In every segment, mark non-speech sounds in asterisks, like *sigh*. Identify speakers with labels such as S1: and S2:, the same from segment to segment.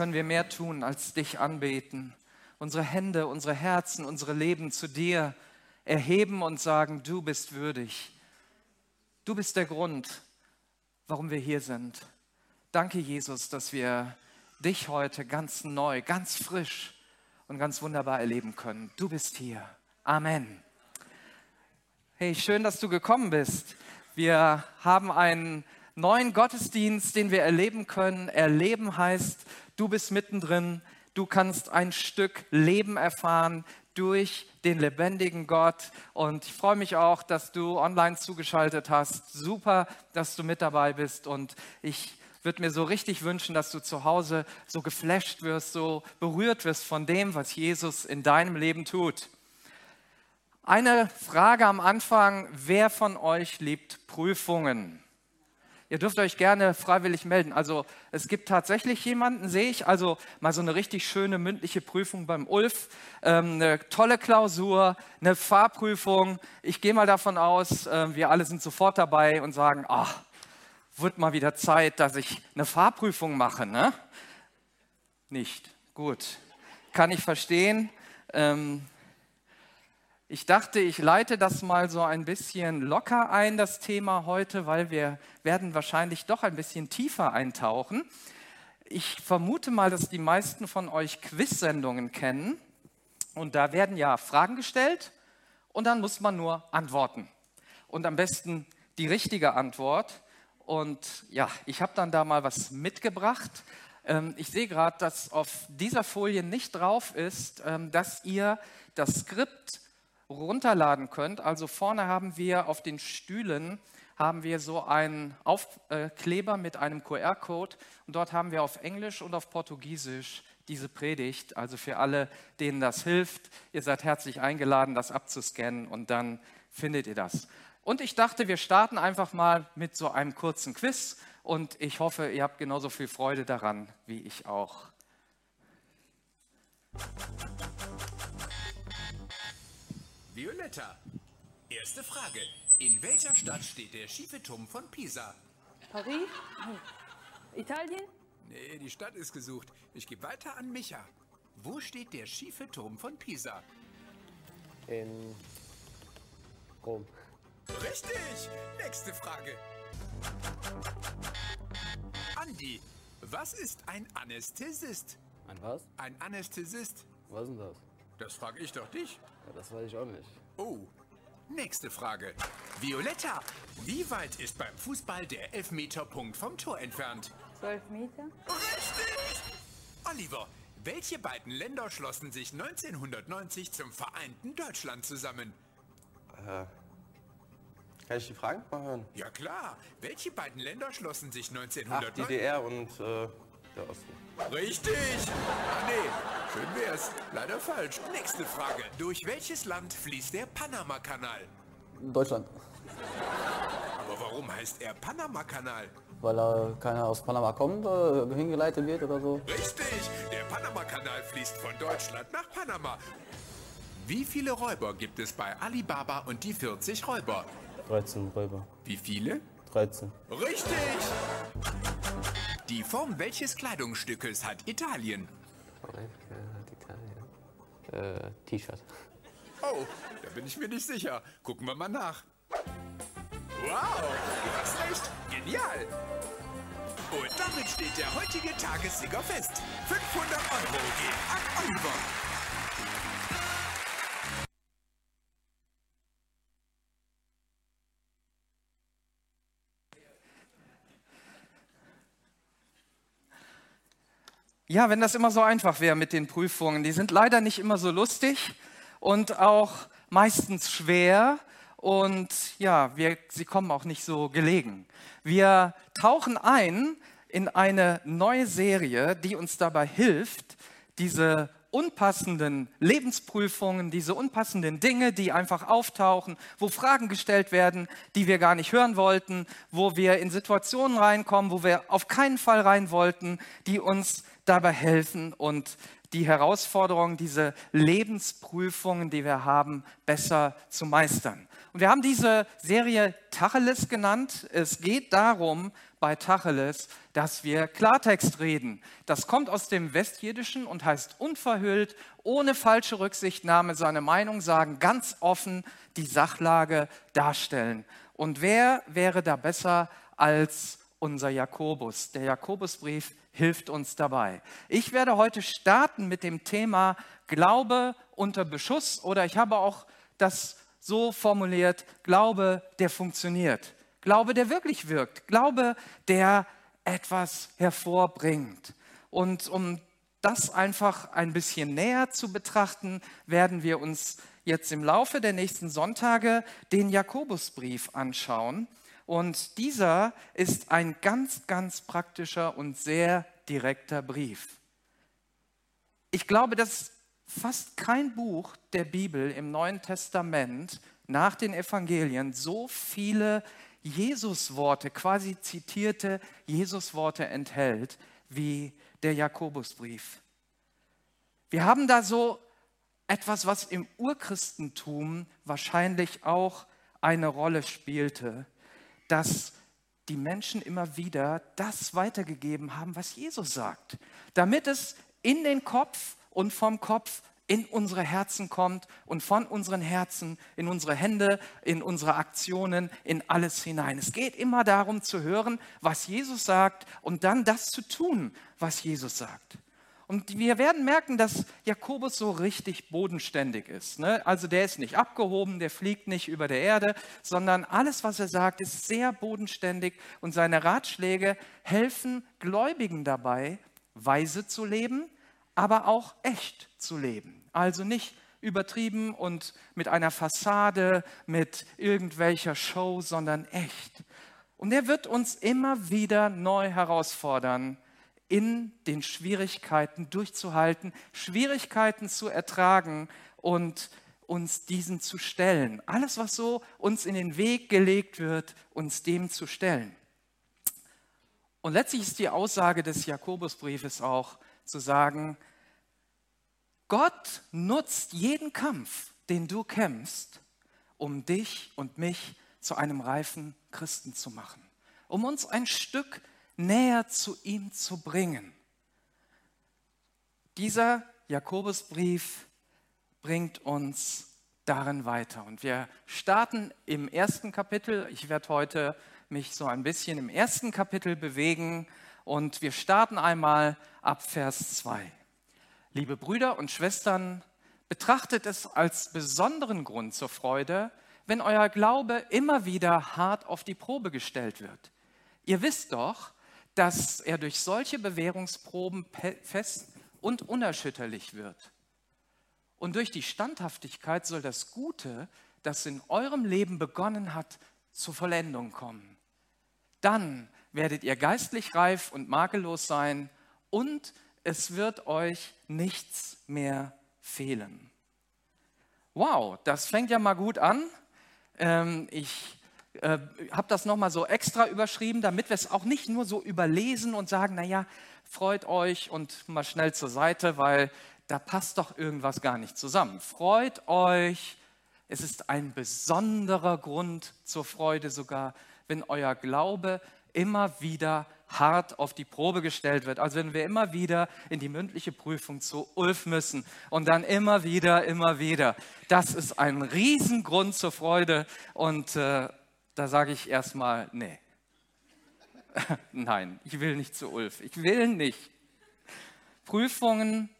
S1: können wir mehr tun, als dich anbeten? Unsere Hände, unsere Herzen, unsere Leben zu dir erheben und sagen, du bist würdig. Du bist der Grund, warum wir hier sind. Danke, Jesus, dass wir dich heute ganz neu, ganz frisch und ganz wunderbar erleben können. Du bist hier. Amen. Hey, schön, dass du gekommen bist. Wir haben einen neuen Gottesdienst, den wir erleben können. Erleben heißt, du bist mittendrin, du kannst ein Stück Leben erfahren durch den lebendigen Gott. Und ich freue mich auch, dass du online zugeschaltet hast. Super, dass du mit dabei bist. Und ich würde mir so richtig wünschen, dass du zu Hause so geflasht wirst, so berührt wirst von dem, was Jesus in deinem Leben tut. Eine Frage am Anfang, wer von euch liebt Prüfungen? Ihr dürft euch gerne freiwillig melden. Also es gibt tatsächlich jemanden, sehe ich, also mal so eine richtig schöne mündliche Prüfung beim Ulf, ähm, eine tolle Klausur, eine Fahrprüfung. Ich gehe mal davon aus, äh, wir alle sind sofort dabei und sagen, ach, wird mal wieder Zeit, dass ich eine Fahrprüfung mache, ne? Nicht. Gut. Kann ich verstehen. Ähm, ich dachte, ich leite das mal so ein bisschen locker ein, das Thema heute, weil wir werden wahrscheinlich doch ein bisschen tiefer eintauchen. Ich vermute mal, dass die meisten von euch Quiz-Sendungen kennen. Und da werden ja Fragen gestellt und dann muss man nur antworten. Und am besten die richtige Antwort. Und ja, ich habe dann da mal was mitgebracht. Ähm, ich sehe gerade, dass auf dieser Folie nicht drauf ist, ähm, dass ihr das Skript runterladen könnt. Also vorne haben wir auf den Stühlen haben wir so einen Aufkleber mit einem QR-Code und dort haben wir auf Englisch und auf Portugiesisch diese Predigt. Also für alle, denen das hilft, ihr seid herzlich eingeladen, das abzuscannen und dann findet ihr das. Und ich dachte, wir starten einfach mal mit so einem kurzen Quiz und ich hoffe, ihr habt genauso viel Freude daran wie ich auch.
S2: Violetta, erste Frage. In welcher Stadt steht der schiefe Turm von Pisa?
S3: Paris? Italien?
S2: Nee, die Stadt ist gesucht. Ich gebe weiter an Micha. Wo steht der schiefe Turm von Pisa?
S4: In Rom.
S2: Richtig! Nächste Frage. Andi, was ist ein Anästhesist?
S4: Ein was?
S2: Ein Anästhesist.
S4: Was ist denn das?
S2: Das frage ich doch dich.
S4: Ja, das weiß ich auch nicht.
S2: Oh, nächste Frage. Violetta, wie weit ist beim Fußball der Elfmeterpunkt vom Tor entfernt?
S3: 12 Meter?
S2: Richtig! Oliver, welche beiden Länder schlossen sich 1990 zum vereinten Deutschland zusammen?
S5: Äh, kann ich die Fragen mal hören?
S2: Ja klar, welche beiden Länder schlossen sich
S5: Ach,
S2: 1990?
S5: DDR und äh, der Osten.
S2: Richtig! Ah, nee, schön wär's. Leider falsch. Nächste Frage. Durch welches Land fließt der Panama-Kanal?
S4: Deutschland.
S2: Aber warum heißt er Panama-Kanal?
S4: Weil da keiner aus Panama kommt, äh, hingeleitet wird oder so.
S2: Richtig! Der Panama-Kanal fließt von Deutschland nach Panama. Wie viele Räuber gibt es bei Alibaba und die 40 Räuber?
S4: 13 Räuber.
S2: Wie viele?
S4: 13.
S2: Richtig! Die Form welches Kleidungsstückes hat Italien?
S4: Italien. Äh, T-Shirt.
S2: Oh, da bin ich mir nicht sicher. Gucken wir mal nach. Wow, du hast recht. Genial. Und damit steht der heutige Tagessieger fest. 500 Euro gehen an Oliver.
S1: Ja, wenn das immer so einfach wäre mit den Prüfungen. Die sind leider nicht immer so lustig und auch meistens schwer und ja, wir, sie kommen auch nicht so gelegen. Wir tauchen ein in eine neue Serie, die uns dabei hilft, diese unpassenden Lebensprüfungen, diese unpassenden Dinge, die einfach auftauchen, wo Fragen gestellt werden, die wir gar nicht hören wollten, wo wir in Situationen reinkommen, wo wir auf keinen Fall rein wollten, die uns dabei helfen und die Herausforderungen, diese Lebensprüfungen, die wir haben, besser zu meistern. Und wir haben diese Serie Tacheles genannt. Es geht darum bei Tacheles, dass wir Klartext reden. Das kommt aus dem Westjiddischen und heißt unverhüllt, ohne falsche Rücksichtnahme seine Meinung sagen, ganz offen die Sachlage darstellen. Und wer wäre da besser als unser Jakobus? Der Jakobusbrief hilft uns dabei. Ich werde heute starten mit dem Thema Glaube unter Beschuss oder ich habe auch das so formuliert, Glaube, der funktioniert. Glaube, der wirklich wirkt. Glaube, der etwas hervorbringt. Und um das einfach ein bisschen näher zu betrachten, werden wir uns jetzt im Laufe der nächsten Sonntage den Jakobusbrief anschauen. Und dieser ist ein ganz, ganz praktischer und sehr direkter Brief. Ich glaube, dass fast kein Buch der Bibel im Neuen Testament nach den Evangelien so viele Jesusworte, quasi zitierte Jesusworte enthält wie der Jakobusbrief. Wir haben da so etwas, was im Urchristentum wahrscheinlich auch eine Rolle spielte, dass die Menschen immer wieder das weitergegeben haben, was Jesus sagt, damit es in den Kopf und vom Kopf in unsere Herzen kommt und von unseren Herzen in unsere Hände, in unsere Aktionen, in alles hinein. Es geht immer darum zu hören, was Jesus sagt und dann das zu tun, was Jesus sagt. Und wir werden merken, dass Jakobus so richtig bodenständig ist. Ne? Also der ist nicht abgehoben, der fliegt nicht über der Erde, sondern alles, was er sagt, ist sehr bodenständig und seine Ratschläge helfen Gläubigen dabei, weise zu leben, aber auch echt zu leben. Also nicht übertrieben und mit einer Fassade, mit irgendwelcher Show, sondern echt. Und er wird uns immer wieder neu herausfordern, in den Schwierigkeiten durchzuhalten, Schwierigkeiten zu ertragen und uns diesen zu stellen. Alles, was so uns in den Weg gelegt wird, uns dem zu stellen. Und letztlich ist die Aussage des Jakobusbriefes auch zu sagen, Gott nutzt jeden Kampf, den du kämpfst, um dich und mich zu einem reifen Christen zu machen, um uns ein Stück näher zu ihm zu bringen. Dieser Jakobusbrief bringt uns darin weiter. Und wir starten im ersten Kapitel. Ich werde heute mich so ein bisschen im ersten Kapitel bewegen und wir starten einmal ab Vers 2. Liebe Brüder und Schwestern, betrachtet es als besonderen Grund zur Freude, wenn euer Glaube immer wieder hart auf die Probe gestellt wird. Ihr wisst doch, dass er durch solche Bewährungsproben fest und unerschütterlich wird. Und durch die Standhaftigkeit soll das Gute, das in eurem Leben begonnen hat, zur Vollendung kommen. Dann werdet ihr geistlich reif und makellos sein und es wird euch nichts mehr fehlen. Wow, das fängt ja mal gut an. Ähm, ich äh, habe das nochmal so extra überschrieben, damit wir es auch nicht nur so überlesen und sagen, naja, freut euch und mal schnell zur Seite, weil da passt doch irgendwas gar nicht zusammen. Freut euch, es ist ein besonderer Grund zur Freude sogar, wenn euer Glaube immer wieder hart auf die Probe gestellt wird. Also wenn wir immer wieder in die mündliche Prüfung zu Ulf müssen und dann immer wieder, immer wieder. Das ist ein Riesengrund zur Freude und äh, da sage ich erstmal, nee. *laughs* Nein, ich will nicht zu Ulf. Ich will nicht. Prüfungen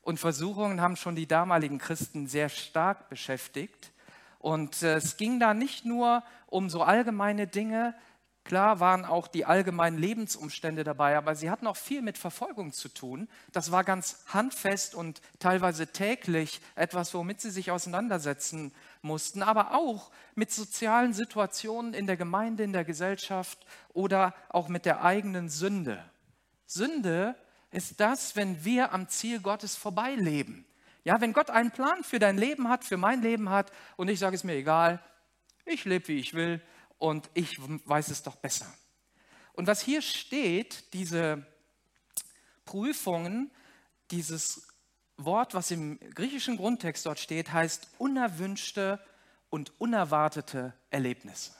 S1: und Versuchungen haben schon die damaligen Christen sehr stark beschäftigt. Und äh, es ging da nicht nur um so allgemeine Dinge, Klar waren auch die allgemeinen Lebensumstände dabei, aber sie hatten auch viel mit Verfolgung zu tun. Das war ganz handfest und teilweise täglich etwas, womit sie sich auseinandersetzen mussten, aber auch mit sozialen Situationen in der Gemeinde, in der Gesellschaft oder auch mit der eigenen Sünde. Sünde ist das, wenn wir am Ziel Gottes vorbeileben. Ja, wenn Gott einen Plan für dein Leben hat, für mein Leben hat und ich sage es mir egal, ich lebe wie ich will, und ich weiß es doch besser. Und was hier steht, diese Prüfungen, dieses Wort, was im griechischen Grundtext dort steht, heißt unerwünschte und unerwartete Erlebnisse.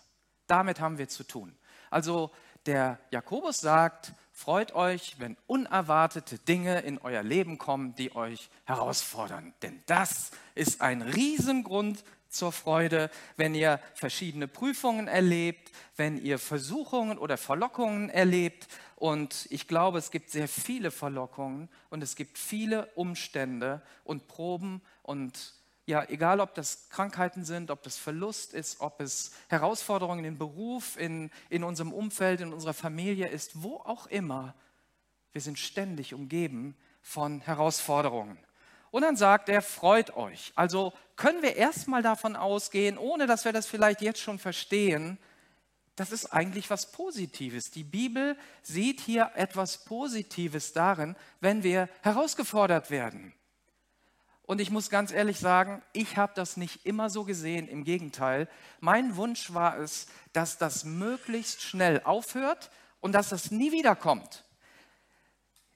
S1: Damit haben wir zu tun. Also der Jakobus sagt, freut euch, wenn unerwartete Dinge in euer Leben kommen, die euch herausfordern. Denn das ist ein Riesengrund zur Freude, wenn ihr verschiedene Prüfungen erlebt, wenn ihr Versuchungen oder Verlockungen erlebt. Und ich glaube, es gibt sehr viele Verlockungen und es gibt viele Umstände und Proben und ja, egal ob das Krankheiten sind, ob das Verlust ist, ob es Herausforderungen im Beruf, in, in unserem Umfeld, in unserer Familie ist, wo auch immer, wir sind ständig umgeben von Herausforderungen. Und dann sagt er, freut euch. Also können wir erstmal davon ausgehen, ohne dass wir das vielleicht jetzt schon verstehen, das ist eigentlich was Positives. Die Bibel sieht hier etwas Positives darin, wenn wir herausgefordert werden. Und ich muss ganz ehrlich sagen, ich habe das nicht immer so gesehen. Im Gegenteil, mein Wunsch war es, dass das möglichst schnell aufhört und dass das nie wiederkommt.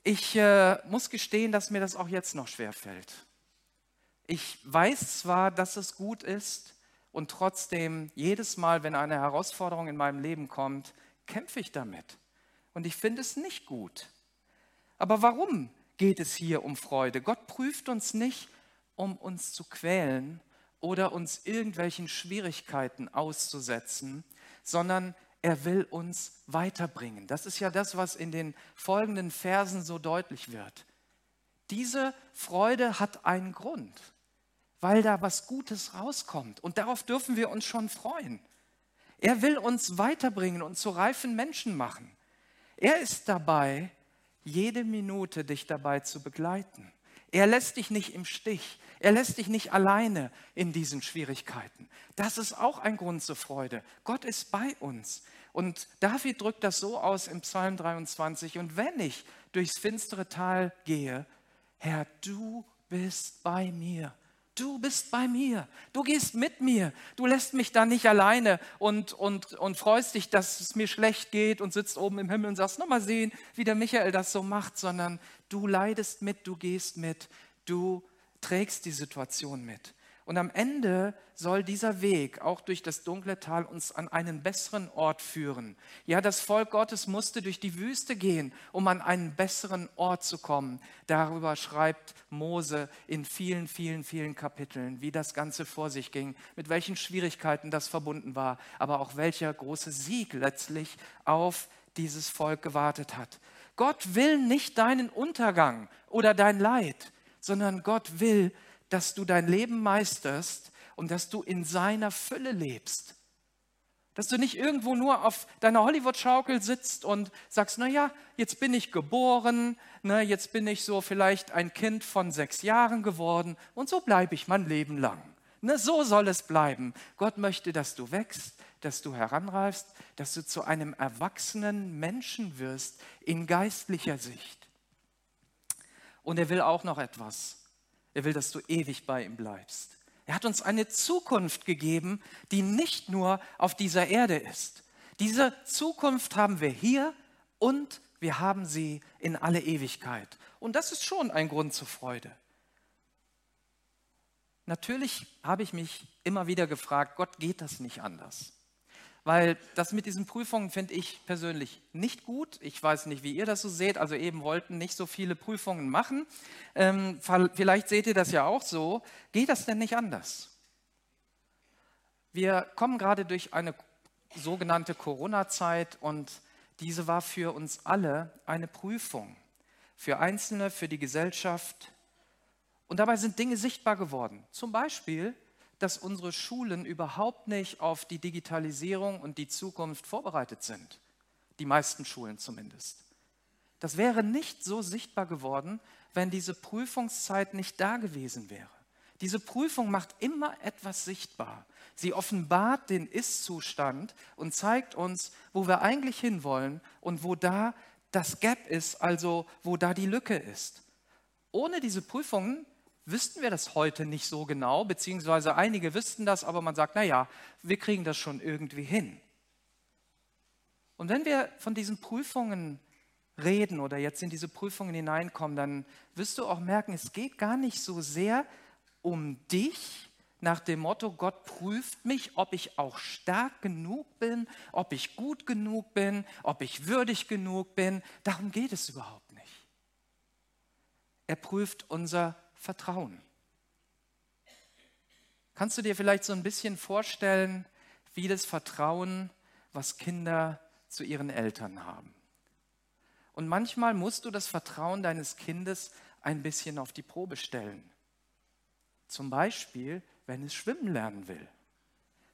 S1: Ich äh, muss gestehen, dass mir das auch jetzt noch schwer fällt. Ich weiß zwar, dass es gut ist und trotzdem jedes Mal, wenn eine Herausforderung in meinem Leben kommt, kämpfe ich damit. Und ich finde es nicht gut. Aber warum geht es hier um Freude? Gott prüft uns nicht, um uns zu quälen oder uns irgendwelchen Schwierigkeiten auszusetzen, sondern er will uns weiterbringen. Das ist ja das, was in den folgenden Versen so deutlich wird. Diese Freude hat einen Grund, weil da was Gutes rauskommt. Und darauf dürfen wir uns schon freuen. Er will uns weiterbringen und zu reifen Menschen machen. Er ist dabei, jede Minute dich dabei zu begleiten. Er lässt dich nicht im Stich. Er lässt dich nicht alleine in diesen Schwierigkeiten. Das ist auch ein Grund zur Freude. Gott ist bei uns. Und David drückt das so aus im Psalm 23. Und wenn ich durchs finstere Tal gehe, Herr, du bist bei mir. Du bist bei mir. Du gehst mit mir. Du lässt mich da nicht alleine und, und, und freust dich, dass es mir schlecht geht und sitzt oben im Himmel und sagst, nochmal sehen, wie der Michael das so macht, sondern du leidest mit, du gehst mit, du trägst die Situation mit. Und am Ende soll dieser Weg auch durch das dunkle Tal uns an einen besseren Ort führen. Ja, das Volk Gottes musste durch die Wüste gehen, um an einen besseren Ort zu kommen. Darüber schreibt Mose in vielen, vielen, vielen Kapiteln, wie das Ganze vor sich ging, mit welchen Schwierigkeiten das verbunden war, aber auch welcher große Sieg letztlich auf dieses Volk gewartet hat. Gott will nicht deinen Untergang oder dein Leid, sondern Gott will, dass du dein Leben meisterst und dass du in seiner Fülle lebst. Dass du nicht irgendwo nur auf deiner Hollywood-Schaukel sitzt und sagst, naja, jetzt bin ich geboren, ne, jetzt bin ich so vielleicht ein Kind von sechs Jahren geworden und so bleibe ich mein Leben lang. Ne, so soll es bleiben. Gott möchte, dass du wächst, dass du heranreifst, dass du zu einem erwachsenen Menschen wirst in geistlicher Sicht. Und er will auch noch etwas. Er will, dass du ewig bei ihm bleibst. Er hat uns eine Zukunft gegeben, die nicht nur auf dieser Erde ist. Diese Zukunft haben wir hier und wir haben sie in alle Ewigkeit. Und das ist schon ein Grund zur Freude. Natürlich habe ich mich immer wieder gefragt, Gott geht das nicht anders? Weil das mit diesen Prüfungen finde ich persönlich nicht gut. Ich weiß nicht, wie ihr das so seht. Also eben wollten nicht so viele Prüfungen machen. Ähm, vielleicht seht ihr das ja auch so. Geht das denn nicht anders? Wir kommen gerade durch eine sogenannte Corona-Zeit und diese war für uns alle eine Prüfung. Für Einzelne, für die Gesellschaft. Und dabei sind Dinge sichtbar geworden. Zum Beispiel, dass unsere Schulen überhaupt nicht auf die Digitalisierung und die Zukunft vorbereitet sind. Die meisten Schulen zumindest. Das wäre nicht so sichtbar geworden, wenn diese Prüfungszeit nicht da gewesen wäre. Diese Prüfung macht immer etwas sichtbar. Sie offenbart den Ist-Zustand und zeigt uns, wo wir eigentlich hinwollen und wo da das Gap ist, also wo da die Lücke ist. Ohne diese Prüfungen wüssten wir das heute nicht so genau, beziehungsweise einige wüssten das, aber man sagt, naja, wir kriegen das schon irgendwie hin. Und wenn wir von diesen Prüfungen reden oder jetzt in diese Prüfungen hineinkommen, dann wirst du auch merken, es geht gar nicht so sehr um dich nach dem Motto, Gott prüft mich, ob ich auch stark genug bin, ob ich gut genug bin, ob ich würdig genug bin. Darum geht es überhaupt nicht. Er prüft unser Vertrauen. Kannst du dir vielleicht so ein bisschen vorstellen, wie das Vertrauen, was Kinder zu ihren Eltern haben? Und manchmal musst du das Vertrauen deines Kindes ein bisschen auf die Probe stellen. Zum Beispiel, wenn es schwimmen lernen will.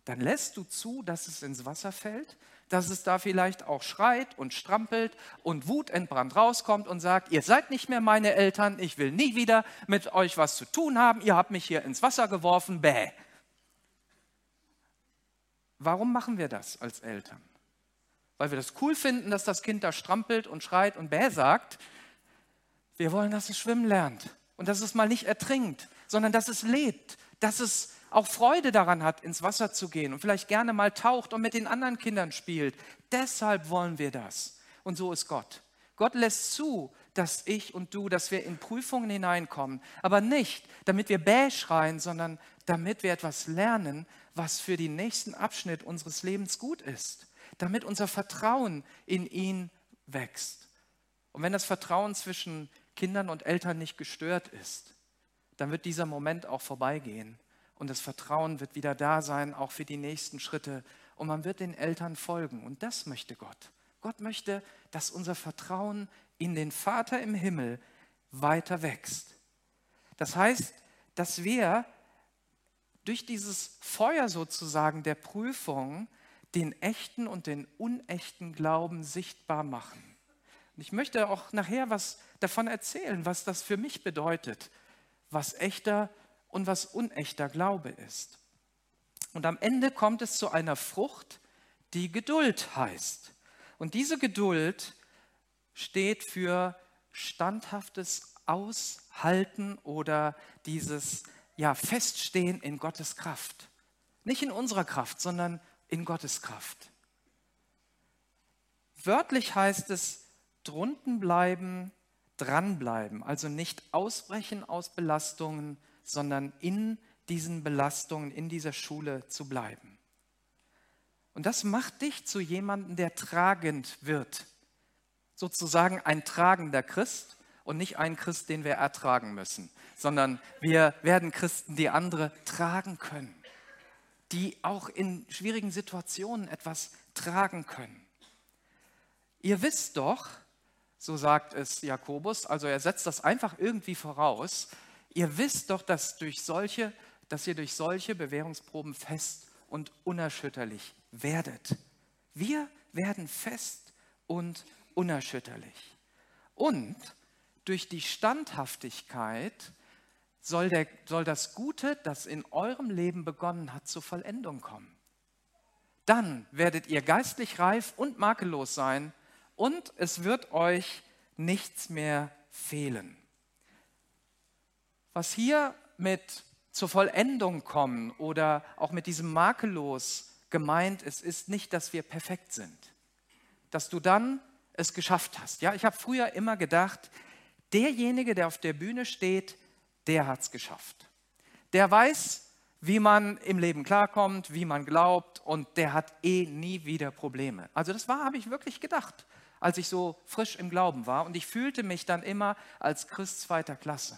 S1: Dann lässt du zu, dass es ins Wasser fällt, dass es da vielleicht auch schreit und strampelt und wutentbrannt rauskommt und sagt, ihr seid nicht mehr meine Eltern, ich will nie wieder mit euch was zu tun haben, ihr habt mich hier ins Wasser geworfen, bäh. Warum machen wir das als Eltern? Weil wir das cool finden, dass das Kind da strampelt und schreit und bäh sagt. Wir wollen, dass es schwimmen lernt und dass es mal nicht ertrinkt, sondern dass es lebt, dass es auch Freude daran hat, ins Wasser zu gehen und vielleicht gerne mal taucht und mit den anderen Kindern spielt. Deshalb wollen wir das. Und so ist Gott. Gott lässt zu, dass ich und du, dass wir in Prüfungen hineinkommen, aber nicht, damit wir bäh schreien, sondern damit wir etwas lernen, was für den nächsten Abschnitt unseres Lebens gut ist, damit unser Vertrauen in ihn wächst. Und wenn das Vertrauen zwischen Kindern und Eltern nicht gestört ist, dann wird dieser Moment auch vorbeigehen und das Vertrauen wird wieder da sein, auch für die nächsten Schritte und man wird den Eltern folgen und das möchte Gott. Gott möchte, dass unser Vertrauen in den Vater im Himmel weiter wächst. Das heißt, dass wir durch dieses Feuer sozusagen der Prüfung den echten und den unechten Glauben sichtbar machen. Und ich möchte auch nachher was davon erzählen, was das für mich bedeutet, was echter und was unechter Glaube ist. Und am Ende kommt es zu einer Frucht, die Geduld heißt. Und diese Geduld steht für standhaftes Aushalten oder dieses ja, Feststehen in Gottes Kraft. Nicht in unserer Kraft, sondern in Gottes Kraft. Wörtlich heißt es drunten bleiben, dranbleiben, also nicht ausbrechen aus Belastungen, sondern in diesen Belastungen, in dieser Schule zu bleiben. Und das macht dich zu jemandem, der tragend wird. Sozusagen ein tragender Christ und nicht ein Christ, den wir ertragen müssen, sondern wir werden Christen, die andere tragen können, die auch in schwierigen Situationen etwas tragen können. Ihr wisst doch, so sagt es Jakobus, also er setzt das einfach irgendwie voraus, ihr wisst doch, dass, durch solche, dass ihr durch solche Bewährungsproben fest und unerschütterlich werdet. Wir werden fest und unerschütterlich. Und durch die Standhaftigkeit soll, der, soll das Gute, das in eurem Leben begonnen hat, zur Vollendung kommen. Dann werdet ihr geistlich reif und makellos sein und es wird euch nichts mehr fehlen. Was hier mit zur Vollendung kommen oder auch mit diesem makellos gemeint ist, ist nicht, dass wir perfekt sind. Dass du dann es geschafft hast. Ja, ich habe früher immer gedacht, derjenige, der auf der Bühne steht, der hat es geschafft. Der weiß, wie man im Leben klarkommt, wie man glaubt und der hat eh nie wieder Probleme. Also das war, habe ich wirklich gedacht als ich so frisch im Glauben war. Und ich fühlte mich dann immer als Christ zweiter Klasse.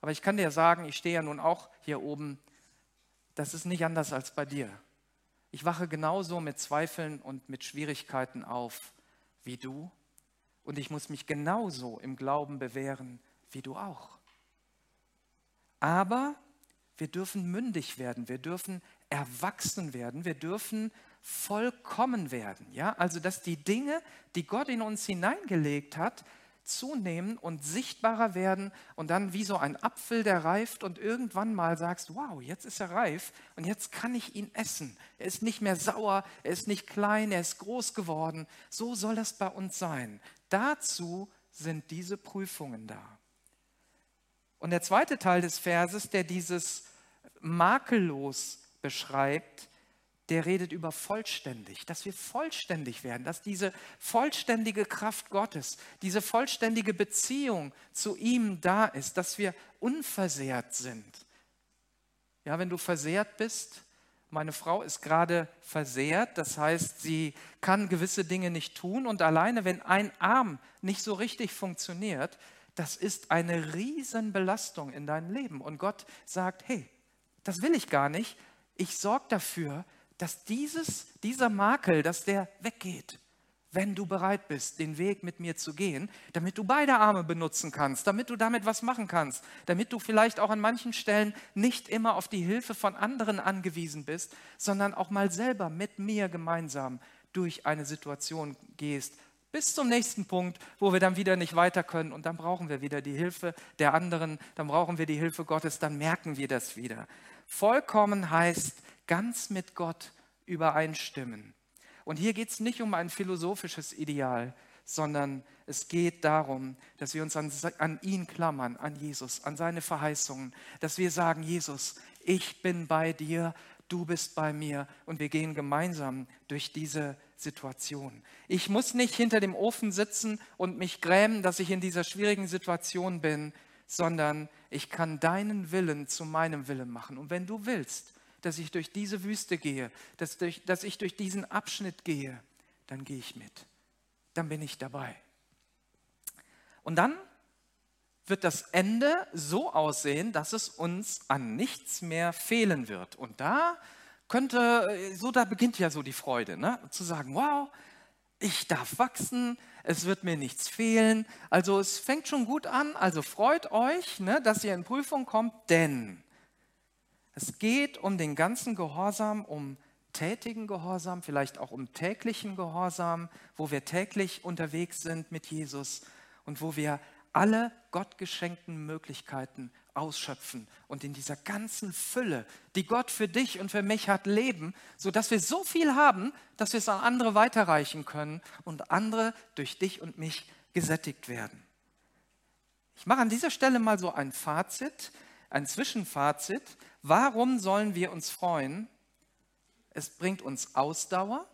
S1: Aber ich kann dir sagen, ich stehe ja nun auch hier oben, das ist nicht anders als bei dir. Ich wache genauso mit Zweifeln und mit Schwierigkeiten auf wie du. Und ich muss mich genauso im Glauben bewähren wie du auch. Aber wir dürfen mündig werden, wir dürfen erwachsen werden, wir dürfen vollkommen werden. Ja? Also, dass die Dinge, die Gott in uns hineingelegt hat, zunehmen und sichtbarer werden und dann wie so ein Apfel, der reift und irgendwann mal sagst, wow, jetzt ist er reif und jetzt kann ich ihn essen. Er ist nicht mehr sauer, er ist nicht klein, er ist groß geworden. So soll das bei uns sein. Dazu sind diese Prüfungen da. Und der zweite Teil des Verses, der dieses makellos beschreibt, der redet über vollständig, dass wir vollständig werden, dass diese vollständige Kraft Gottes, diese vollständige Beziehung zu ihm da ist, dass wir unversehrt sind. Ja, wenn du versehrt bist, meine Frau ist gerade versehrt, das heißt, sie kann gewisse Dinge nicht tun und alleine, wenn ein Arm nicht so richtig funktioniert, das ist eine Riesenbelastung in deinem Leben. Und Gott sagt, hey, das will ich gar nicht. Ich sorge dafür, dass dieses, dieser Makel, dass der weggeht, wenn du bereit bist, den Weg mit mir zu gehen, damit du beide Arme benutzen kannst, damit du damit was machen kannst, damit du vielleicht auch an manchen Stellen nicht immer auf die Hilfe von anderen angewiesen bist, sondern auch mal selber mit mir gemeinsam durch eine Situation gehst, bis zum nächsten Punkt, wo wir dann wieder nicht weiter können und dann brauchen wir wieder die Hilfe der anderen, dann brauchen wir die Hilfe Gottes, dann merken wir das wieder. Vollkommen heißt, ganz mit Gott übereinstimmen. Und hier geht es nicht um ein philosophisches Ideal, sondern es geht darum, dass wir uns an, an, ihn klammern, an Jesus, an seine Verheißungen, dass wir sagen, Jesus, ich bin bei dir, du bist bei mir und wir gehen gemeinsam durch diese Situation. Ich muss nicht hinter dem Ofen sitzen und mich grämen, dass ich in dieser schwierigen Situation bin, sondern ich kann deinen Willen zu meinem Willen machen. Und wenn du willst, dass ich durch diese Wüste gehe, dass, durch, dass ich durch diesen Abschnitt gehe, dann gehe ich mit. Dann bin ich dabei. Und dann wird das Ende so aussehen, dass es uns an nichts mehr fehlen wird. Und da könnte, so da beginnt ja so die Freude, ne? zu sagen, wow, ich darf wachsen, es wird mir nichts fehlen. Also es fängt schon gut an, also freut euch, ne, dass ihr in Prüfung kommt, denn es geht um den ganzen Gehorsam, um tätigen Gehorsam, vielleicht auch um täglichen Gehorsam, wo wir täglich unterwegs sind mit Jesus und wo wir alle gottgeschenkten Möglichkeiten ausschöpfen und in dieser ganzen Fülle, die Gott für dich und für mich hat, leben, sodass wir so viel haben, dass wir es an andere weiterreichen können und andere durch dich und mich gesättigt werden. Ich mache an dieser Stelle mal so ein Fazit, ein Zwischenfazit. Warum sollen wir uns freuen? Es bringt uns Ausdauer,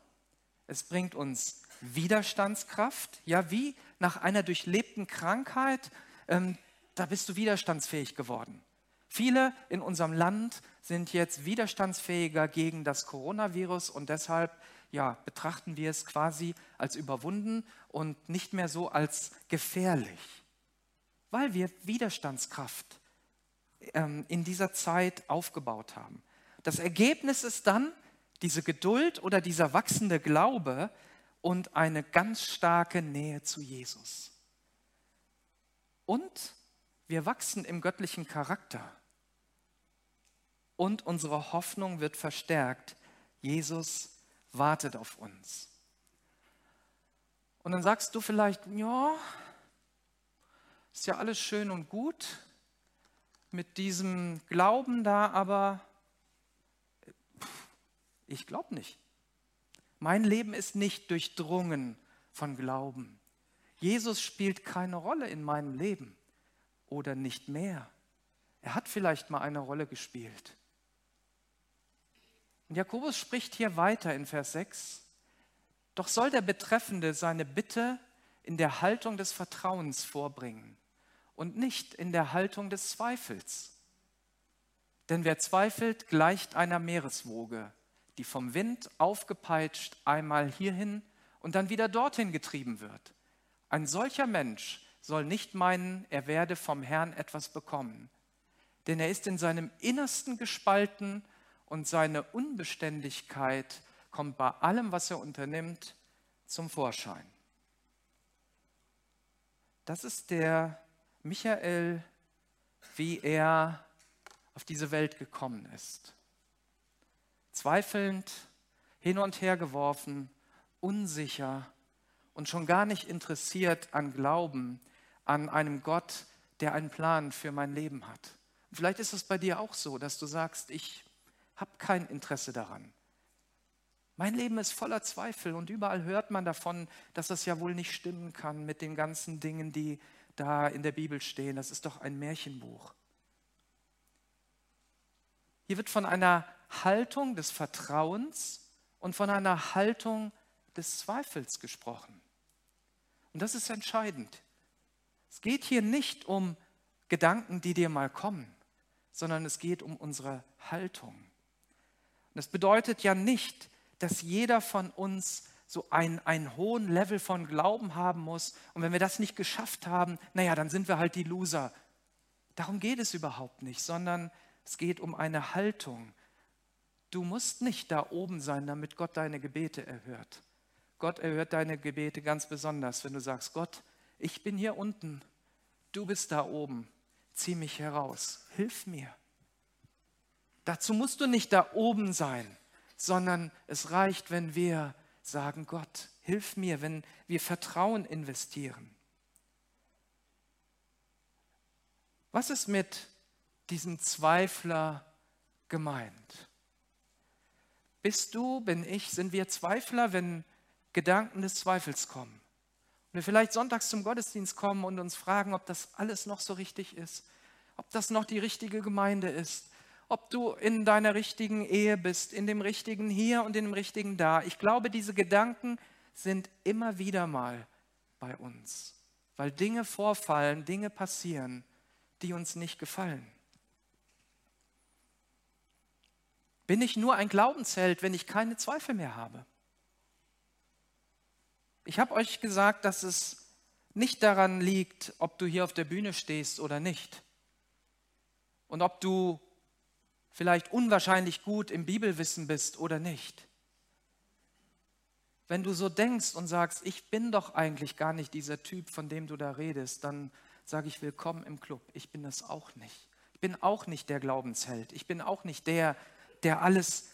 S1: es bringt uns Widerstandskraft, ja, wie nach einer durchlebten Krankheit, ähm, da bist du widerstandsfähig geworden. Viele in unserem Land sind jetzt widerstandsfähiger gegen das Coronavirus und deshalb ja, betrachten wir es quasi als überwunden und nicht mehr so als gefährlich, weil wir Widerstandskraft ähm, in dieser Zeit aufgebaut haben. Das Ergebnis ist dann diese Geduld oder dieser wachsende Glaube und eine ganz starke Nähe zu Jesus. Und wir wachsen im göttlichen Charakter. Und unsere Hoffnung wird verstärkt. Jesus wartet auf uns. Und dann sagst du vielleicht, ja, ist ja alles schön und gut mit diesem Glauben da, aber ich glaube nicht. Mein Leben ist nicht durchdrungen von Glauben. Jesus spielt keine Rolle in meinem Leben oder nicht mehr. Er hat vielleicht mal eine Rolle gespielt. Und Jakobus spricht hier weiter in Vers 6. Doch soll der Betreffende seine Bitte in der Haltung des Vertrauens vorbringen und nicht in der Haltung des Zweifels. Denn wer zweifelt, gleicht einer Meereswoge, die vom Wind aufgepeitscht einmal hierhin und dann wieder dorthin getrieben wird. Ein solcher Mensch soll nicht meinen, er werde vom Herrn etwas bekommen, denn er ist in seinem Innersten gespalten und seine Unbeständigkeit kommt bei allem, was er unternimmt, zum Vorschein. Das ist der Michael, wie er auf diese Welt gekommen ist. Zweifelnd, hin und her geworfen, unsicher und schon gar nicht interessiert an Glauben, an einem Gott, der einen Plan für mein Leben hat. Und vielleicht ist es bei dir auch so, dass du sagst, ich habe kein Interesse daran. Mein Leben ist voller Zweifel und überall hört man davon, dass das ja wohl nicht stimmen kann mit den ganzen Dingen, die da in der Bibel stehen. Das ist doch ein Märchenbuch. Hier wird von einer Haltung des Vertrauens und von einer Haltung des Zweifels gesprochen. Und das ist entscheidend. Es geht hier nicht um Gedanken, die dir mal kommen, sondern es geht um unsere Haltung. Und das bedeutet ja nicht, dass jeder von uns so ein, einen hohen Level von Glauben haben muss. Und wenn wir das nicht geschafft haben, naja, dann sind wir halt die Loser. Darum geht es überhaupt nicht, sondern es geht um eine Haltung. Du musst nicht da oben sein, damit Gott deine Gebete erhört. Gott erhört deine Gebete ganz besonders, wenn du sagst, Gott, ich bin hier unten, du bist da oben, zieh mich heraus, hilf mir. Dazu musst du nicht da oben sein, sondern es reicht, wenn wir sagen, Gott, hilf mir, wenn wir Vertrauen investieren. Was ist mit diesem Zweifler gemeint? Bist du, bin ich, sind wir Zweifler, wenn Gedanken des Zweifels kommen? Wir vielleicht sonntags zum Gottesdienst kommen und uns fragen, ob das alles noch so richtig ist, ob das noch die richtige Gemeinde ist, ob du in deiner richtigen Ehe bist, in dem richtigen hier und in dem richtigen da. Ich glaube, diese Gedanken sind immer wieder mal bei uns, weil Dinge vorfallen, Dinge passieren, die uns nicht gefallen. Bin ich nur ein Glaubensheld, wenn ich keine Zweifel mehr habe? Ich habe euch gesagt, dass es nicht daran liegt, ob du hier auf der Bühne stehst oder nicht. Und ob du vielleicht unwahrscheinlich gut im Bibelwissen bist oder nicht. Wenn du so denkst und sagst, ich bin doch eigentlich gar nicht dieser Typ, von dem du da redest, dann sage ich willkommen im Club. Ich bin das auch nicht. Ich bin auch nicht der Glaubensheld. Ich bin auch nicht der, der alles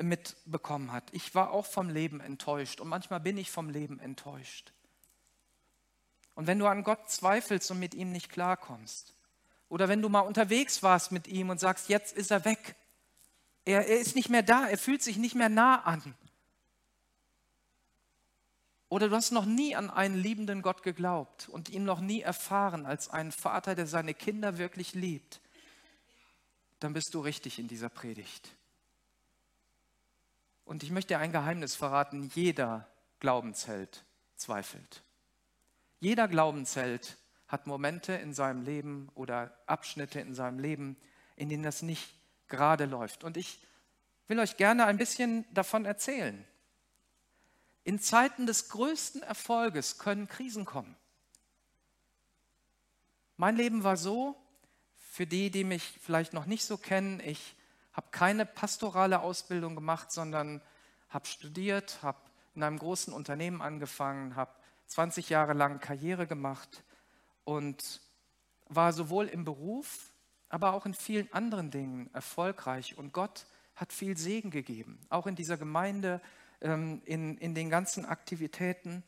S1: mitbekommen hat. Ich war auch vom Leben enttäuscht und manchmal bin ich vom Leben enttäuscht. Und wenn du an Gott zweifelst und mit ihm nicht klarkommst, oder wenn du mal unterwegs warst mit ihm und sagst, jetzt ist er weg. Er, er ist nicht mehr da, er fühlt sich nicht mehr nah an. Oder du hast noch nie an einen liebenden Gott geglaubt und ihn noch nie erfahren als einen Vater, der seine Kinder wirklich liebt, dann bist du richtig in dieser Predigt. Und ich möchte ein Geheimnis verraten, jeder Glaubensheld zweifelt. Jeder Glaubensheld hat Momente in seinem Leben oder Abschnitte in seinem Leben, in denen das nicht gerade läuft. Und ich will euch gerne ein bisschen davon erzählen. In Zeiten des größten Erfolges können Krisen kommen. Mein Leben war so, für die, die mich vielleicht noch nicht so kennen, ich habe keine pastorale Ausbildung gemacht, sondern habe studiert, habe in einem großen Unternehmen angefangen, habe 20 Jahre lang Karriere gemacht und war sowohl im Beruf, aber auch in vielen anderen Dingen erfolgreich. Und Gott hat viel Segen gegeben, auch in dieser Gemeinde, ähm, in, in den ganzen Aktivitäten.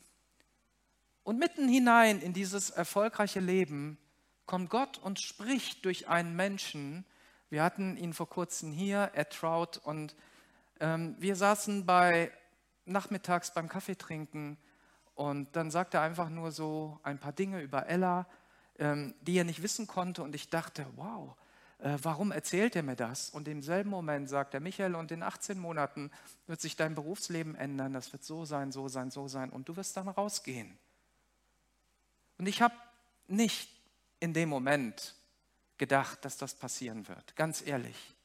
S1: Und mitten hinein in dieses erfolgreiche Leben kommt Gott und spricht durch einen Menschen. Wir hatten ihn vor kurzem hier, Ed Trout, und ähm, wir saßen bei nachmittags beim Kaffeetrinken und dann sagt er einfach nur so ein paar Dinge über Ella, ähm, die er nicht wissen konnte. Und ich dachte, wow, äh, warum erzählt er mir das? Und im selben Moment sagt er, Michael, und in 18 Monaten wird sich dein Berufsleben ändern. Das wird so sein, so sein, so sein. Und du wirst dann rausgehen. Und ich habe nicht in dem Moment gedacht, dass das passieren wird, ganz ehrlich.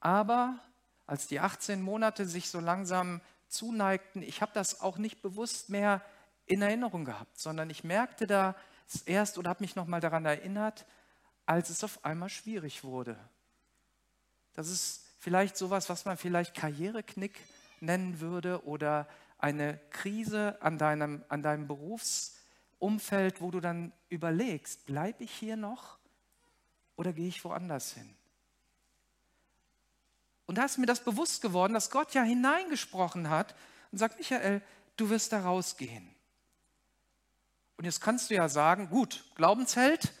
S1: Aber als die 18 Monate sich so langsam zuneigten, ich habe das auch nicht bewusst mehr in Erinnerung gehabt, sondern ich merkte da erst oder habe mich nochmal daran erinnert, als es auf einmal schwierig wurde. Das ist vielleicht sowas, was man vielleicht Karriereknick nennen würde oder eine Krise an deinem, an deinem Berufsumfeld, wo du dann überlegst, bleibe ich hier noch oder gehe ich woanders hin? Und da ist mir das bewusst geworden, dass Gott ja hineingesprochen hat und sagt, Michael, du wirst da rausgehen. Und jetzt kannst du ja sagen, gut, Glaubensheld,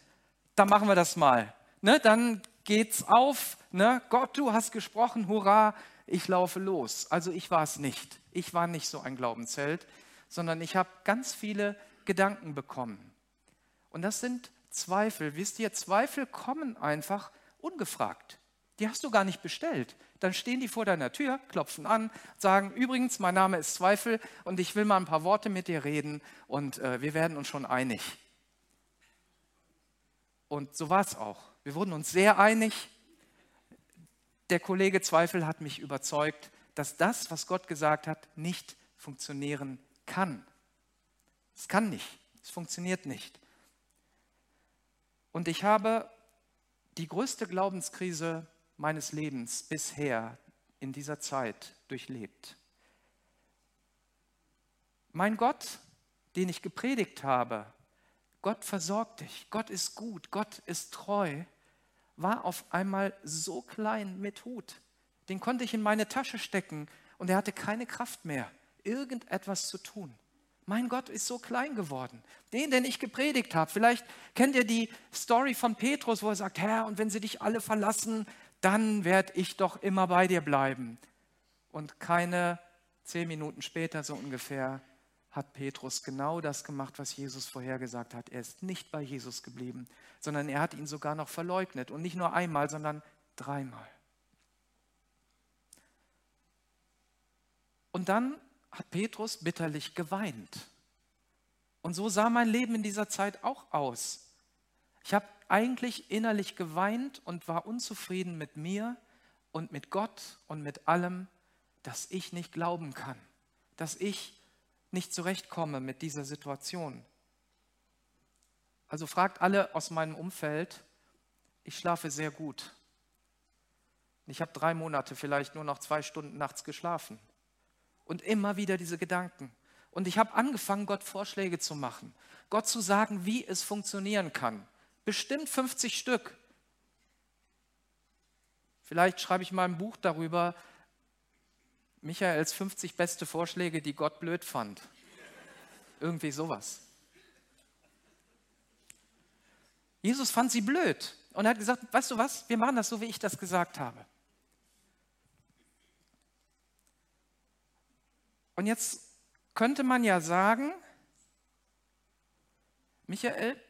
S1: dann machen wir das mal. Ne, dann geht's auf. Ne? Gott, du hast gesprochen, hurra, ich laufe los. Also ich war es nicht. Ich war nicht so ein Glaubensheld, sondern ich habe ganz viele Gedanken bekommen. Und das sind Zweifel. Wisst ihr, Zweifel kommen einfach ungefragt. Die hast du gar nicht bestellt. Dann stehen die vor deiner Tür, klopfen an, sagen, übrigens, mein Name ist Zweifel und ich will mal ein paar Worte mit dir reden und äh, wir werden uns schon einig. Und so war es auch. Wir wurden uns sehr einig. Der Kollege Zweifel hat mich überzeugt, dass das, was Gott gesagt hat, nicht funktionieren kann. Es kann nicht. Es funktioniert nicht. Und ich habe die größte Glaubenskrise meines Lebens bisher in dieser Zeit durchlebt. Mein Gott, den ich gepredigt habe, Gott versorgt dich, Gott ist gut, Gott ist treu, war auf einmal so klein mit Hut. Den konnte ich in meine Tasche stecken und er hatte keine Kraft mehr, irgendetwas zu tun. Mein Gott ist so klein geworden. Den, den ich gepredigt habe. Vielleicht kennt ihr die Story von Petrus, wo er sagt, Herr, und wenn sie dich alle verlassen, dann werde ich doch immer bei dir bleiben. Und keine zehn Minuten später so ungefähr hat Petrus genau das gemacht, was Jesus vorhergesagt hat. Er ist nicht bei Jesus geblieben, sondern er hat ihn sogar noch verleugnet. Und nicht nur einmal, sondern dreimal. Und dann hat Petrus bitterlich geweint. Und so sah mein Leben in dieser Zeit auch aus. Ich habe eigentlich innerlich geweint und war unzufrieden mit mir und mit Gott und mit allem, dass ich nicht glauben kann, dass ich nicht zurechtkomme mit dieser Situation. Also fragt alle aus meinem Umfeld, ich schlafe sehr gut. Ich habe drei Monate vielleicht nur noch zwei Stunden nachts geschlafen. Und immer wieder diese Gedanken. Und ich habe angefangen, Gott Vorschläge zu machen. Gott zu sagen, wie es funktionieren kann. Bestimmt 50 Stück. Vielleicht schreibe ich mal ein Buch darüber, Michaels 50 beste Vorschläge, die Gott blöd fand. Irgendwie sowas. Jesus fand sie blöd und er hat gesagt, weißt du was, wir machen das so, wie ich das gesagt habe. Und jetzt könnte man ja sagen, Michael,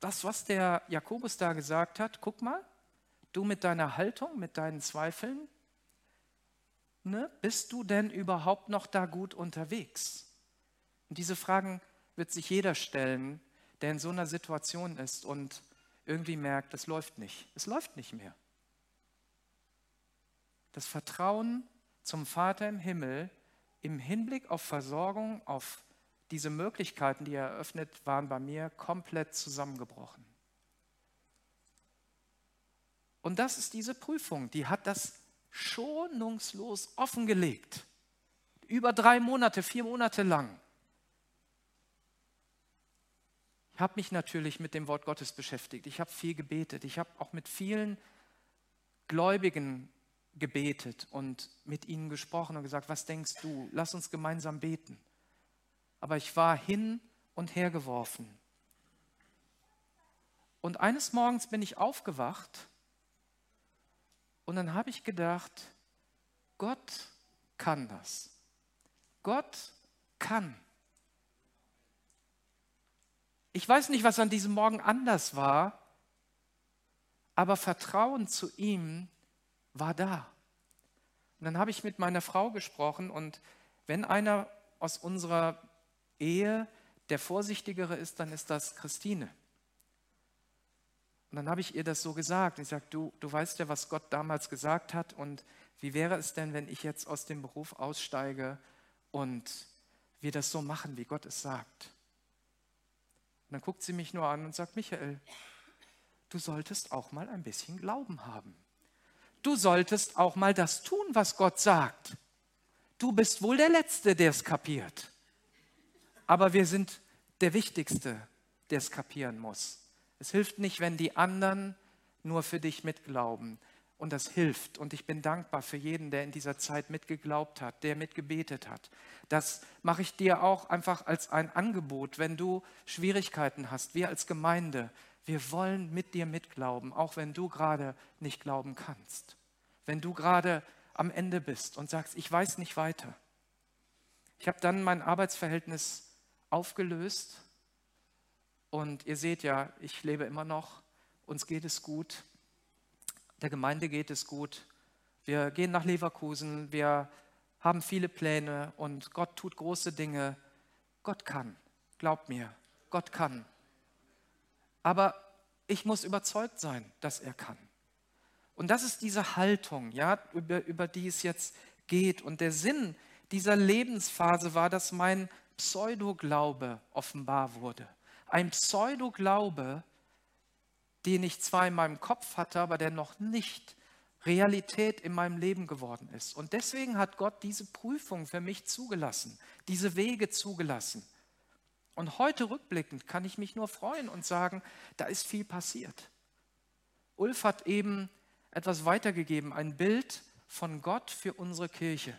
S1: das, was der Jakobus da gesagt hat, guck mal, du mit deiner Haltung, mit deinen Zweifeln, ne, bist du denn überhaupt noch da gut unterwegs? Und diese Fragen wird sich jeder stellen, der in so einer Situation ist und irgendwie merkt, es läuft nicht. Es läuft nicht mehr. Das Vertrauen zum Vater im Himmel im Hinblick auf Versorgung, auf diese Möglichkeiten, die eröffnet waren bei mir, komplett zusammengebrochen. Und das ist diese Prüfung, die hat das schonungslos offengelegt. Über drei Monate, vier Monate lang. Ich habe mich natürlich mit dem Wort Gottes beschäftigt. Ich habe viel gebetet. Ich habe auch mit vielen Gläubigen gebetet und mit ihnen gesprochen und gesagt, was denkst du? Lass uns gemeinsam beten. Aber ich war hin und her geworfen. Und eines Morgens bin ich aufgewacht und dann habe ich gedacht, Gott kann das. Gott kann. Ich weiß nicht, was an diesem Morgen anders war, aber Vertrauen zu ihm war da. Und dann habe ich mit meiner Frau gesprochen und wenn einer aus unserer Ehe der Vorsichtigere ist, dann ist das Christine. Und dann habe ich ihr das so gesagt. Ich sage, du, du weißt ja, was Gott damals gesagt hat und wie wäre es denn, wenn ich jetzt aus dem Beruf aussteige und wir das so machen, wie Gott es sagt? Und dann guckt sie mich nur an und sagt, Michael, du solltest auch mal ein bisschen Glauben haben du solltest auch mal das tun, was Gott sagt. Du bist wohl der Letzte, der es kapiert. Aber wir sind der Wichtigste, der es kapieren muss. Es hilft nicht, wenn die anderen nur für dich mitglauben. Und das hilft. Und ich bin dankbar für jeden, der in dieser Zeit mitgeglaubt hat, der mitgebetet hat. Das mache ich dir auch einfach als ein Angebot, wenn du Schwierigkeiten hast. Wir als Gemeinde, wir wollen mit dir mitglauben, auch wenn du gerade nicht glauben kannst. Wenn du gerade am Ende bist und sagst, ich weiß nicht weiter. Ich habe dann mein Arbeitsverhältnis aufgelöst und ihr seht ja, ich lebe immer noch, uns geht es gut. Der Gemeinde geht es gut. Wir gehen nach Leverkusen, wir haben viele Pläne und Gott tut große Dinge. Gott kann, glaubt mir, Gott kann. Aber ich muss überzeugt sein, dass er kann. Und das ist diese Haltung, ja, über, über die es jetzt geht. Und der Sinn dieser Lebensphase war, dass mein Pseudoglaube offenbar wurde. Ein Pseudoglaube, den ich zwar in meinem Kopf hatte, aber der noch nicht Realität in meinem Leben geworden ist. Und deswegen hat Gott diese Prüfung für mich zugelassen, diese Wege zugelassen. Und heute rückblickend kann ich mich nur freuen und sagen, da ist viel passiert. Ulf hat eben etwas weitergegeben, ein Bild von Gott für unsere Kirche.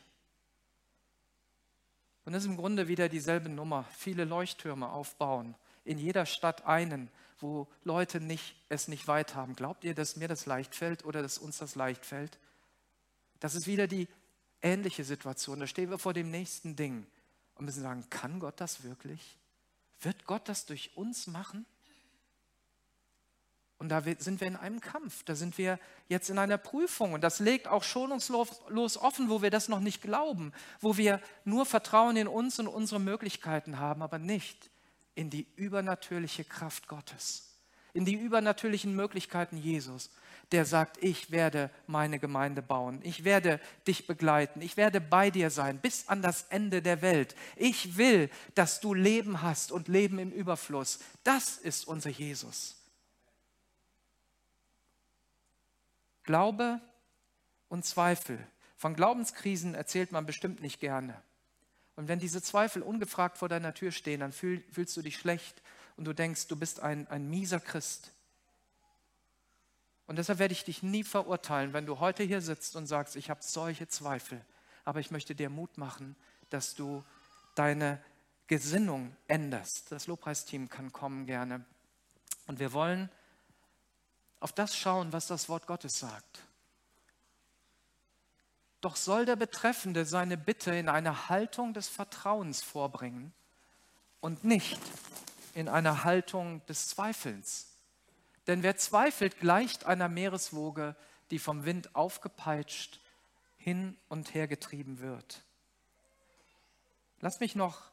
S1: Und das ist im Grunde wieder dieselbe Nummer. Viele Leuchttürme aufbauen, in jeder Stadt einen, wo Leute nicht, es nicht weit haben. Glaubt ihr, dass mir das leicht fällt oder dass uns das leicht fällt? Das ist wieder die ähnliche Situation. Da stehen wir vor dem nächsten Ding und müssen sagen, kann Gott das wirklich? Wird Gott das durch uns machen? Und da sind wir in einem Kampf, da sind wir jetzt in einer Prüfung und das legt auch schonungslos offen, wo wir das noch nicht glauben, wo wir nur Vertrauen in uns und unsere Möglichkeiten haben, aber nicht in die übernatürliche Kraft Gottes, in die übernatürlichen Möglichkeiten Jesus, der sagt, ich werde meine Gemeinde bauen, ich werde dich begleiten, ich werde bei dir sein bis an das Ende der Welt. Ich will, dass du Leben hast und Leben im Überfluss. Das ist unser Jesus. Glaube und Zweifel. Von Glaubenskrisen erzählt man bestimmt nicht gerne. Und wenn diese Zweifel ungefragt vor deiner Tür stehen, dann fühl, fühlst du dich schlecht und du denkst, du bist ein, ein mieser Christ. Und deshalb werde ich dich nie verurteilen, wenn du heute hier sitzt und sagst, ich habe solche Zweifel. Aber ich möchte dir Mut machen, dass du deine Gesinnung änderst. Das Lobpreisteam kann kommen gerne. Und wir wollen auf das schauen, was das Wort Gottes sagt. Doch soll der Betreffende seine Bitte in einer Haltung des Vertrauens vorbringen und nicht in einer Haltung des Zweifelns. Denn wer zweifelt, gleicht einer Meereswoge, die vom Wind aufgepeitscht hin und her getrieben wird. Lass mich noch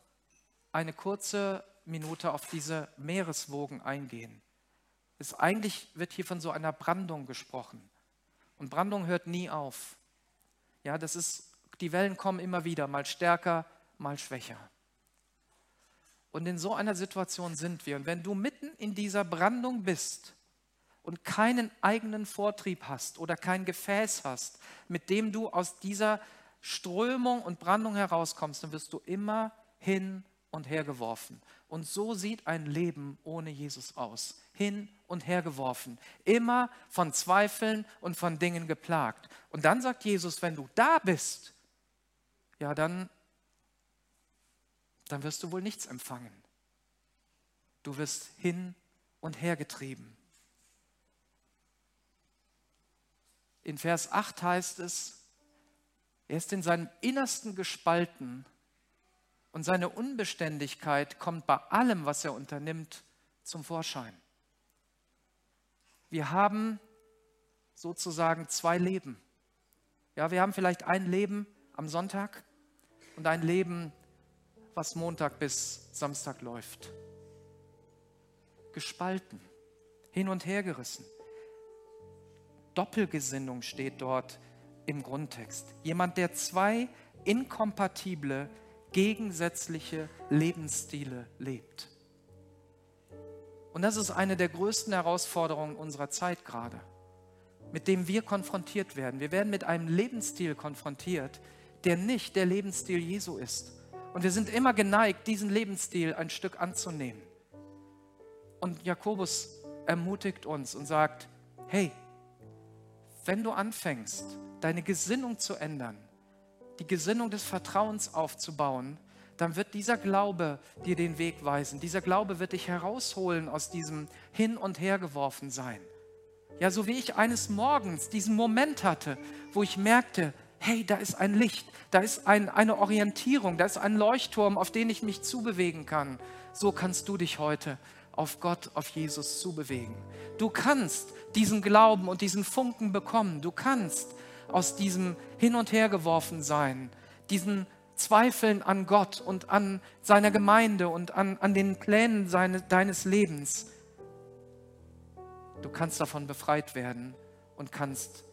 S1: eine kurze Minute auf diese Meereswogen eingehen ist eigentlich wird hier von so einer Brandung gesprochen. Und Brandung hört nie auf. Ja, das ist, die Wellen kommen immer wieder, mal stärker, mal schwächer. Und in so einer Situation sind wir. Und wenn du mitten in dieser Brandung bist und keinen eigenen Vortrieb hast oder kein Gefäß hast, mit dem du aus dieser Strömung und Brandung herauskommst, dann wirst du immer hin und her geworfen. Und so sieht ein Leben ohne Jesus aus. Hin und her geworfen. Immer von Zweifeln und von Dingen geplagt. Und dann sagt Jesus, wenn du da bist, ja, dann, dann wirst du wohl nichts empfangen. Du wirst hin und her getrieben. In Vers 8 heißt es, er ist in seinem Innersten gespalten und seine Unbeständigkeit kommt bei allem, was er unternimmt, zum Vorschein. Wir haben sozusagen zwei Leben. Ja, wir haben vielleicht ein Leben am Sonntag und ein Leben, was Montag bis Samstag läuft. Gespalten, hin und her gerissen. Doppelgesinnung steht dort im Grundtext. Jemand, der zwei inkompatible gegensätzliche Lebensstile lebt. Und das ist eine der größten Herausforderungen unserer Zeit gerade, mit dem wir konfrontiert werden. Wir werden mit einem Lebensstil konfrontiert, der nicht der Lebensstil Jesu ist. Und wir sind immer geneigt, diesen Lebensstil ein Stück anzunehmen. Und Jakobus ermutigt uns und sagt, hey, wenn du anfängst, deine Gesinnung zu ändern, die Gesinnung des Vertrauens aufzubauen, dann wird dieser Glaube dir den Weg weisen. Dieser Glaube wird dich herausholen aus diesem Hin- und Hergeworfen sein. Ja, so wie ich eines Morgens diesen Moment hatte, wo ich merkte, hey, da ist ein Licht, da ist ein, eine Orientierung, da ist ein Leuchtturm, auf den ich mich zubewegen kann. So kannst du dich heute auf Gott, auf Jesus zu bewegen. Du kannst diesen Glauben und diesen Funken bekommen. Du kannst aus diesem Hin und Her geworfen sein, diesen Zweifeln an Gott und an seiner Gemeinde und an, an den Plänen seine, deines Lebens. Du kannst davon befreit werden und kannst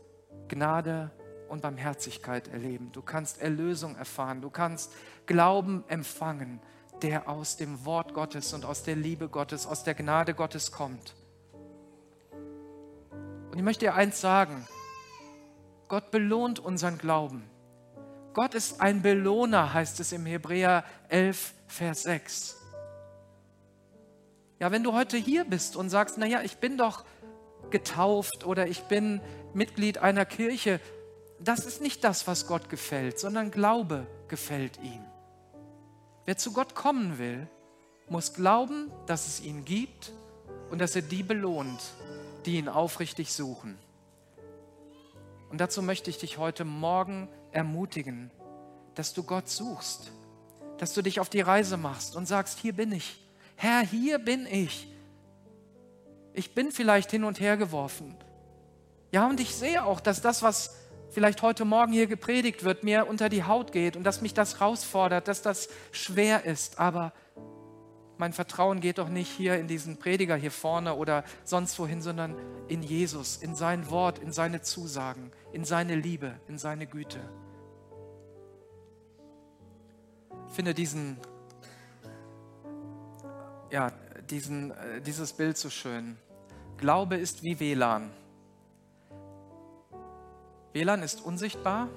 S1: Gnade und Barmherzigkeit erleben. Du kannst Erlösung erfahren. Du kannst Glauben empfangen, der aus dem Wort Gottes und aus der Liebe Gottes, aus der Gnade Gottes kommt. Und ich möchte dir eins sagen. Gott belohnt unseren Glauben. Gott ist ein Belohner, heißt es im Hebräer 11, Vers 6. Ja, wenn du heute hier bist und sagst, naja, ich bin doch getauft oder ich bin Mitglied einer Kirche, das ist nicht das, was Gott gefällt, sondern Glaube gefällt ihm. Wer zu Gott kommen will, muss glauben, dass es ihn gibt und dass er die belohnt, die ihn aufrichtig suchen. Und dazu möchte ich dich heute Morgen ermutigen, dass du Gott suchst, dass du dich auf die Reise machst und sagst, hier bin ich. Herr, hier bin ich. Ich bin vielleicht hin und her geworfen. Ja, und ich sehe auch, dass das, was vielleicht heute Morgen hier gepredigt wird, mir unter die Haut geht und dass mich das herausfordert, dass das schwer ist. Aber mein Vertrauen geht doch nicht hier in diesen Prediger hier vorne oder sonst wohin, sondern in Jesus, in sein Wort, in seine Zusagen, in seine Liebe, in seine Güte. Finde diesen, ja, diesen, äh, dieses Bild so schön. Glaube ist wie WLAN. WLAN ist unsichtbar,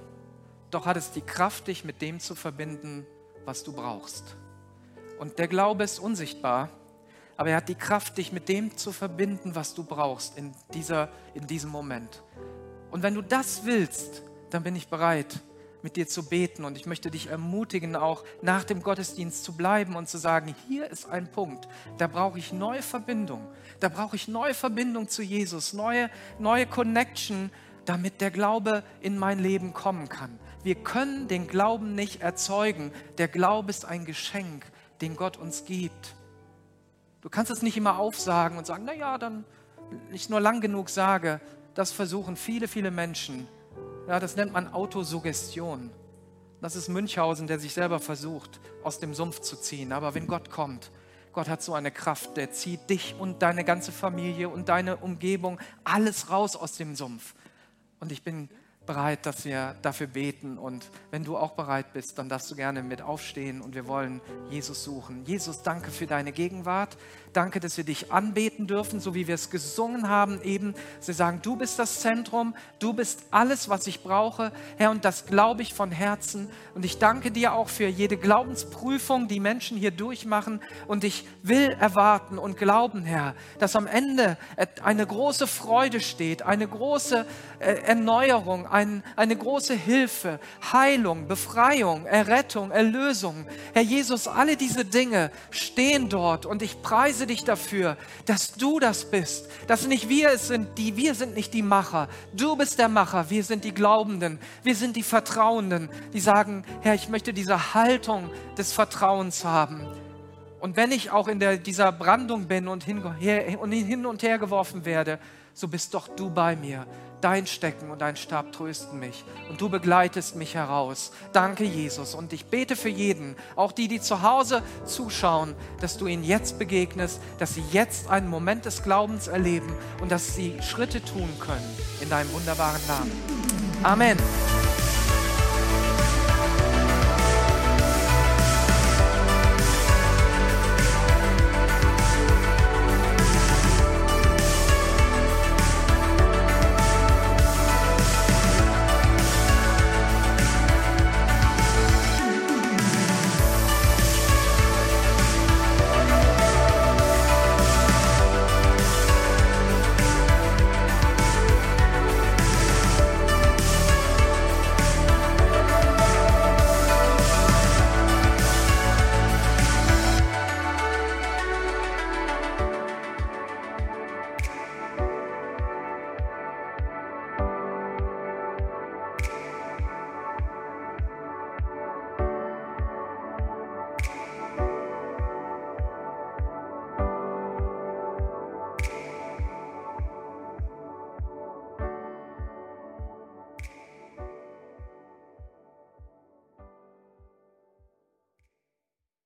S1: doch hat es die Kraft, dich mit dem zu verbinden, was du brauchst. Und der Glaube ist unsichtbar, aber er hat die Kraft, dich mit dem zu verbinden, was du brauchst in, dieser, in diesem Moment. Und wenn du das willst, dann bin ich bereit, mit dir zu beten. Und ich möchte dich ermutigen, auch nach dem Gottesdienst zu bleiben und zu sagen, hier ist ein Punkt, da brauche ich neue Verbindung. Da brauche ich neue Verbindung zu Jesus, neue, neue Connection damit der Glaube in mein Leben kommen kann. Wir können den Glauben nicht erzeugen. Der Glaube ist ein Geschenk, den Gott uns gibt. Du kannst es nicht immer aufsagen und sagen, naja, dann nicht nur lang genug sage. Das versuchen viele, viele Menschen. Ja, das nennt man Autosuggestion. Das ist Münchhausen, der sich selber versucht, aus dem Sumpf zu ziehen. Aber wenn Gott kommt, Gott hat so eine Kraft, der zieht dich und deine ganze Familie und deine Umgebung alles raus aus dem Sumpf. Und ich bin bereit, dass wir dafür beten. Und wenn du auch bereit bist, dann darfst du gerne mit aufstehen und wir wollen Jesus suchen. Jesus, danke für deine Gegenwart. Danke, dass wir dich anbeten dürfen, so wie wir es gesungen haben eben. Sie sagen, du bist das Zentrum, du bist alles, was ich brauche. Herr, und das glaube ich von Herzen. Und ich danke dir auch für jede Glaubensprüfung, die Menschen hier durchmachen. Und ich will erwarten und glauben, Herr, dass am Ende eine große Freude steht, eine große äh, Erneuerung, ein, eine große Hilfe, Heilung, Befreiung, Errettung, Erlösung. Herr Jesus, alle diese Dinge stehen dort und ich dich dafür, dass du das bist, dass nicht wir es sind, die wir sind nicht die Macher. Du bist der Macher, wir sind die Glaubenden, wir sind die Vertrauenden, die sagen, Herr, ich möchte diese Haltung des Vertrauens haben. Und wenn ich auch in der, dieser Brandung bin und hin, her, und hin und her geworfen werde, so bist doch du bei mir dein Stecken und dein Stab trösten mich und du begleitest mich heraus. Danke, Jesus. Und ich bete für jeden, auch die, die zu Hause zuschauen, dass du ihnen jetzt begegnest, dass sie jetzt einen Moment des Glaubens erleben und dass sie Schritte tun können in deinem wunderbaren Namen. Amen.